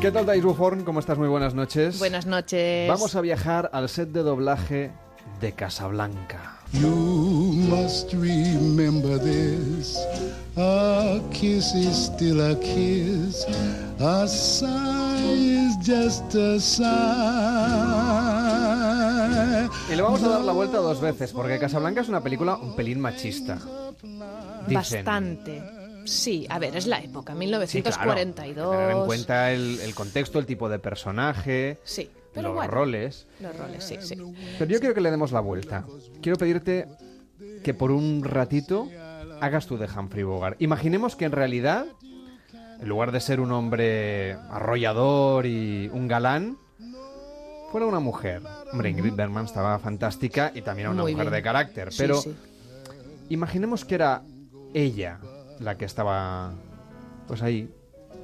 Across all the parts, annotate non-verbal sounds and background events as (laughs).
¿Qué tal, Dais Buforn? ¿Cómo estás? Muy buenas noches. Buenas noches. Vamos a viajar al set de doblaje de Casablanca. You must remember this. A kiss is still a kiss. A sigh is just a sigh. Y le vamos a dar la vuelta dos veces, porque Casablanca es una película un pelín machista. Dicen. Bastante. Sí, a ver, es la época, Sí, claro. 1942. Tener en cuenta el, el contexto, el tipo de personaje, Sí, pero los bueno. roles. Los roles, sí, sí. Pero yo quiero que le demos la vuelta. Quiero pedirte que por un ratito hagas tú de Humphrey Bogart. Imaginemos que en realidad, en lugar de ser un hombre arrollador y un galán, fuera una mujer. Hombre, Ingrid Bergman estaba fantástica y también era una Muy mujer bien. de carácter. Sí, Pero sí. imaginemos que era ella la que estaba, pues ahí,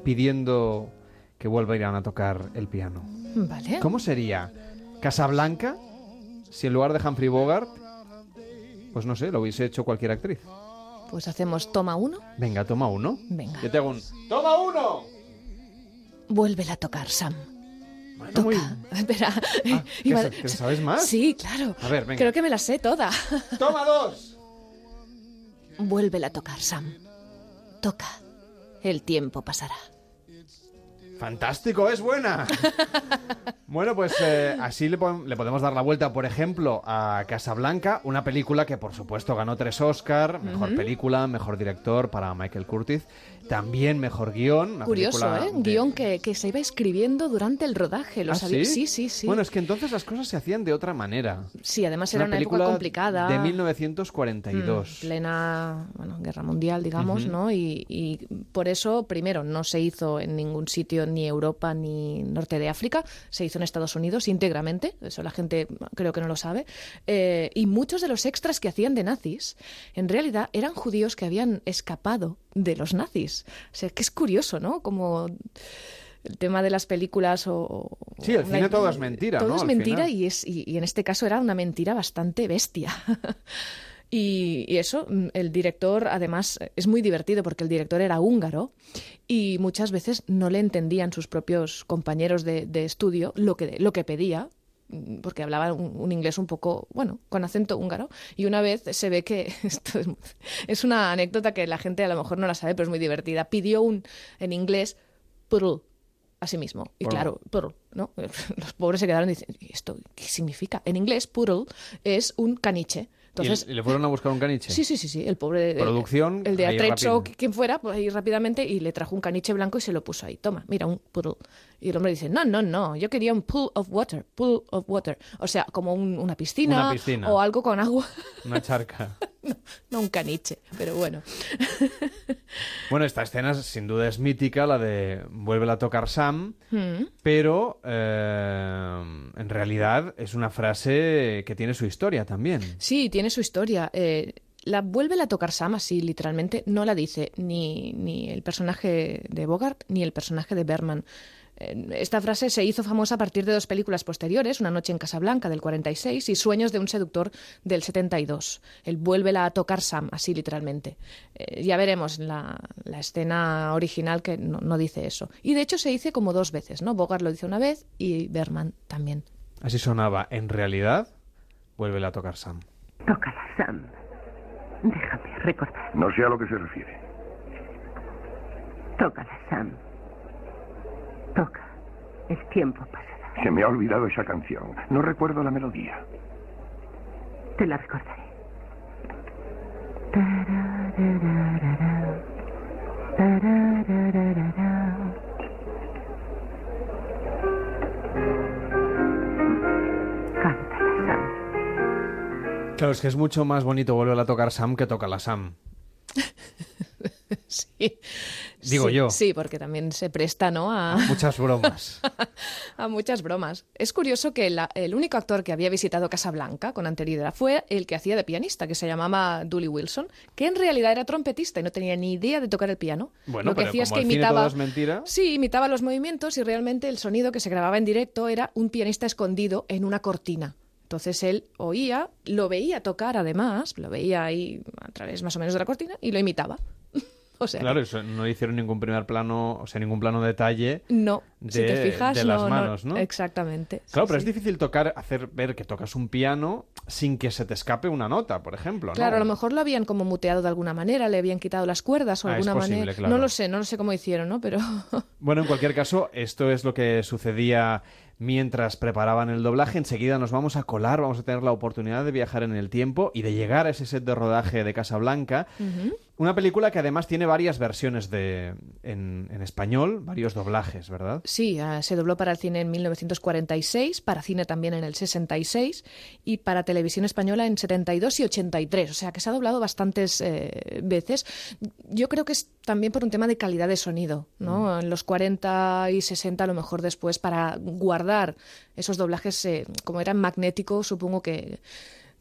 pidiendo que vuelvan a tocar el piano. Vale. ¿Cómo sería Casablanca si en lugar de Humphrey Bogart, pues no sé, lo hubiese hecho cualquier actriz? Pues hacemos toma uno, Venga, toma uno. Venga. Yo te hago un ¡Toma uno! vuélvela a tocar, Sam. Bueno, Toca. muy- Espera. Ah, (laughs) ¿que Iba- sa- que sabes más? Sí, claro. A ver, venga. Creo que me la sé toda. ¡Toma dos! (laughs) Vuélvela a tocar, Sam. Toca. El tiempo pasará. ¡Fantástico! ¡Es buena! (laughs) bueno, pues eh, así le, pon- le podemos dar la vuelta, por ejemplo, a Casablanca, una película que por supuesto ganó tres Oscar, mejor película, mejor director para Michael Curtis, también mejor guion. una Curioso, ¿eh? de- Guión que, que se iba escribiendo durante el rodaje. ¿Lo ¿Ah, sabía? sí? sí, sí, sí. Bueno, es que entonces las cosas se hacían de otra manera. Sí, además era una, época película complicada. De Mm, 1942. plena bueno, guerra mundial, digamos, ¿no? Y, y por eso, primero, no se hizo en ningún sitio, ni Europa ni norte de África, se hizo en Estados Unidos íntegramente, eso la gente creo que no lo sabe, Eh, y muchos de los extras que hacían de nazis, en realidad eran judíos que habían escapado de los nazis. O sea, que es curioso, ¿no? Como el tema de las películas o... Sí, el la- cine todo es mentira, Todo ¿no? es mentira y, es, y, y en este caso era una mentira bastante bestia. (laughs) y, y eso, mm, el director además es muy divertido porque el director era húngaro y muchas veces no le entendían sus propios compañeros de, de estudio lo que, lo que pedía mm, porque hablaba un, un inglés un poco, bueno, con acento húngaro. Y una vez se ve que, (laughs) esto es, es una anécdota que la gente a lo mejor no la sabe, pero es muy divertida. Pidió un, en inglés, purl, a sí mismo. Y claro, purl, ¿no? (laughs) Los pobres se quedaron y dicen, ¿y esto qué significa? En inglés, purl es un caniche. Entonces, ¿Y, le fueron a buscar un caniche? Sí, sí, sí, sí. El pobre. Producción, El de Atrecho, quien fuera, pues ahí rápidamente y le trajo un caniche blanco y se lo puso ahí. Toma, mira, un poodle. Y el hombre dice: No, no, no, yo quería un pool of water, pool of water. O sea, como un- una, piscina, Una piscina. o algo con agua. (laughs) Una charca. no, no un caniche, pero bueno. (laughs) bueno, esta escena sin duda es mítica, la de vuelve a tocar Sam, Mm. pero eh, en realidad es una frase que tiene su historia también. Sí, tiene su historia. Eh, la vuelve a tocar Sam así, literalmente. No la dice ni, ni el personaje de Bogart ni el personaje de Berman. Esta frase se hizo famosa a partir de dos películas posteriores, Una noche en Casablanca del 46 y Sueños de un seductor del 72. El vuélvela a tocar Sam, así literalmente. Eh, ya veremos en la, la escena original que no, no dice eso. Y de hecho se dice como dos veces, ¿no? Bogart lo dice una vez y Berman también. Así sonaba. En realidad, vuelve a tocar Sam. Tócala, Sam. Déjame recordar. No sé a lo que se refiere. Tócala, Sam. Toca. El tiempo pasará. Se me ha olvidado esa canción. No recuerdo la melodía. Te la recordaré. Cántala, Sam. Claro, es que es mucho más bonito volver a tocar Sam que toca la Sam. (laughs) (laughs) Sí. Digo Sí, yo. Sí, porque también se presta, ¿no? A, Muchas bromas. (laughs) a muchas bromas. Es curioso que la- el único actor que había visitado Casablanca con anterioridad fue el que hacía de pianista, que se llamaba Dooley Wilson, que en realidad era trompetista y no tenía ni idea de tocar el piano. Bueno, Lo que pero hacía es que imitaba. todo es mentira. Sí, imitaba los movimientos y realmente el sonido que se grababa en directo era un pianista escondido en una cortina. Entonces él oía, lo veía tocar además, lo veía ahí a través más o menos de la cortina y lo imitaba. (laughs) (laughs) O sea, Claro, eso, no hicieron ningún primer plano, o sea, ningún plano detalle. no. si de- te fijas, de las no, no- manos, ¿no? Exactamente. Claro, Sí, pero sí. es difícil tocar, hacer ver que tocas un piano sin que se te escape una nota, por ejemplo. ¿no? Claro, a lo mejor lo habían como muteado de alguna manera, le habían quitado las cuerdas o Ah, es alguna posible, manera. claro. No lo sé, no lo sé cómo hicieron, ¿no? Pero (laughs) Bueno, en cualquier caso, esto es lo que sucedía mientras preparaban el doblaje. Enseguida nos vamos a colar, vamos a tener la oportunidad de viajar en el tiempo y de llegar a ese set de rodaje de Casablanca. Una película que además tiene varias versiones de en, en español, varios doblajes, ¿verdad? sí, ah, se dobló para el cine en 1946, para cine también en el 66 y para televisión española en 72 y 83. O sea que se ha doblado bastantes eh, veces. Yo creo que es también por un tema de calidad de sonido, ¿no? En los 40 y 60 a lo mejor después para guardar esos doblajes, eh, como eran magnéticos, supongo que,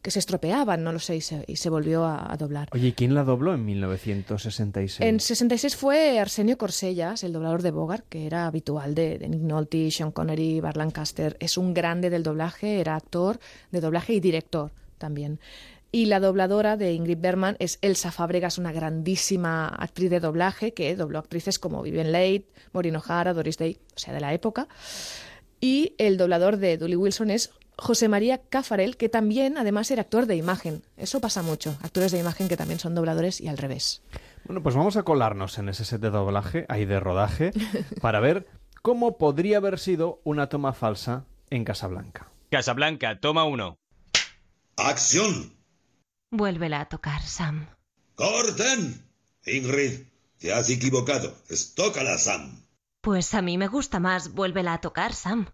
que se estropeaban, no lo sé, y se, y se volvió a- a doblar. Oye, ¿y quién la dobló en 1966? En 66 fue Arsenio Corsellas, el doblador de Bogart, que era habitual de, de Nick Nolte, Sean Connery, Bart Lancaster. Es un grande del doblaje, era actor de doblaje y director también. Y la dobladora de Ingrid Bergman es Elsa Fábregas, una grandísima actriz de doblaje que dobló actrices como Vivian Leigh, Maureen O'Hara, Doris Day, o sea, de la época. Y el doblador de Dolly Wilson es José María Cafarel, que también además era actor de imagen. Eso pasa mucho, actores de imagen que también son dobladores y al revés. Bueno, pues vamos a colarnos en ese set de doblaje, ahí de rodaje, (laughs) para ver cómo podría haber sido una toma falsa en Casablanca. Casablanca, toma uno. ¡Acción! Vuélvela a tocar, Sam. ¡Corten! Ingrid, te has equivocado. Es tócala, Sam. Pues a mí me gusta más vuélvela a tocar, Sam.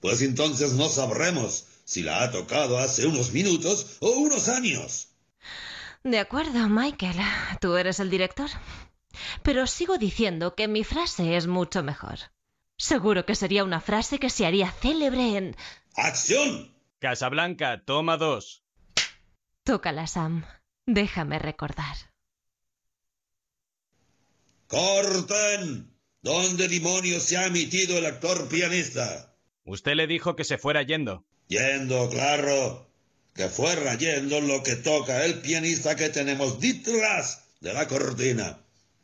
Pues entonces no sabremos si la ha tocado hace unos minutos o unos años. De acuerdo, Michael. Tú eres el director. Pero sigo diciendo que mi frase es mucho mejor. Seguro que sería una frase que se haría célebre en... ¡Acción! Casablanca, toma dos. Tócala, Sam. Déjame recordar. ¡Corten! ¿Dónde demonios se ha emitido el actor pianista? Usted le dijo que se fuera yendo. Yendo, claro. Que fuera yendo lo que toca el pianista que tenemos detrás de la cortina.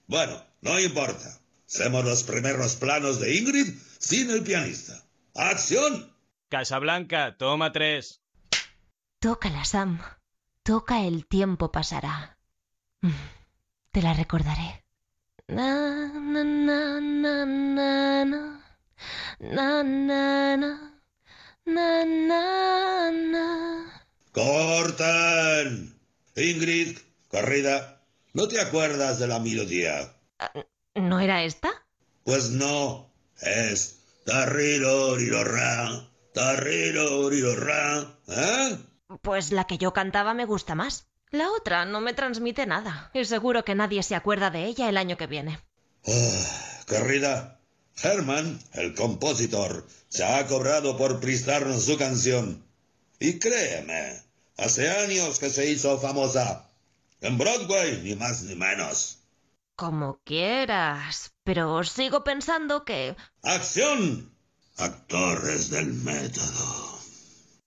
Bueno, no importa. Hacemos los primeros planos de Ingrid sin el pianista. ¡Acción! Casablanca, toma tres. Tócala, Sam. Toca el tiempo pasará. Mm, Te la recordaré. Na, na, na, na, na, na. Na, na, na. ¡Corten! Ingrid, corrida. ¿No te acuerdas de la melodía? ¿No era esta? Pues no. Es tarriro, rirorra, tarriro, rirorra. ¿Eh? Pues la que yo cantaba me gusta más. La otra no me transmite nada. Y seguro que nadie se acuerda de ella el año que viene. Ah, querida, Herman, el compositor, se ha cobrado por prestarnos su canción. Y créeme, hace años que se hizo famosa. En Broadway, ni más ni menos. Como quieras. Pero sigo pensando que... ¡Acción! Actores del método.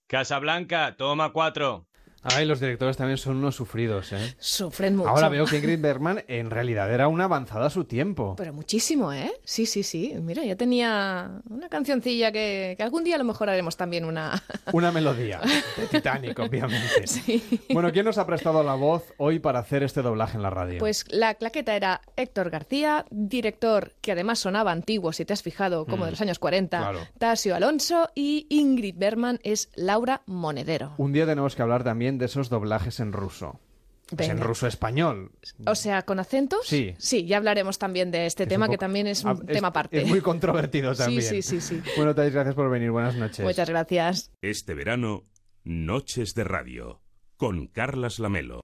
Casablanca, toma cuatro. Ay, los directores también son unos sufridos, ¿eh? Sufren mucho. Ahora veo que Ingrid Bergman en realidad era una avanzada a su tiempo. Pero muchísimo, ¿eh? Sí, sí, sí. Mira, ya tenía una cancioncilla que, que algún día a lo mejor haremos también una... (laughs) Una melodía de Titanic, obviamente. (laughs) Sí. Bueno, ¿quién nos ha prestado la voz hoy para hacer este doblaje en la radio? Pues la claqueta era Héctor García, director que además sonaba antiguo, si te has fijado, como de los años 40, claro. Tasio Alonso y Ingrid Bergman es Laura Monedero. Un día tenemos que hablar también de esos doblajes en ruso. Pues en ruso español. O sea, con acentos. Sí. Sí, ya hablaremos también de este Es tema que también es Ah, un tema aparte. Es muy controvertido también. sí, sí, sí. Bueno, Thais, gracias por venir. Buenas noches. Muchas gracias. Este verano, Noches de Radio, con Carlas Lamelo.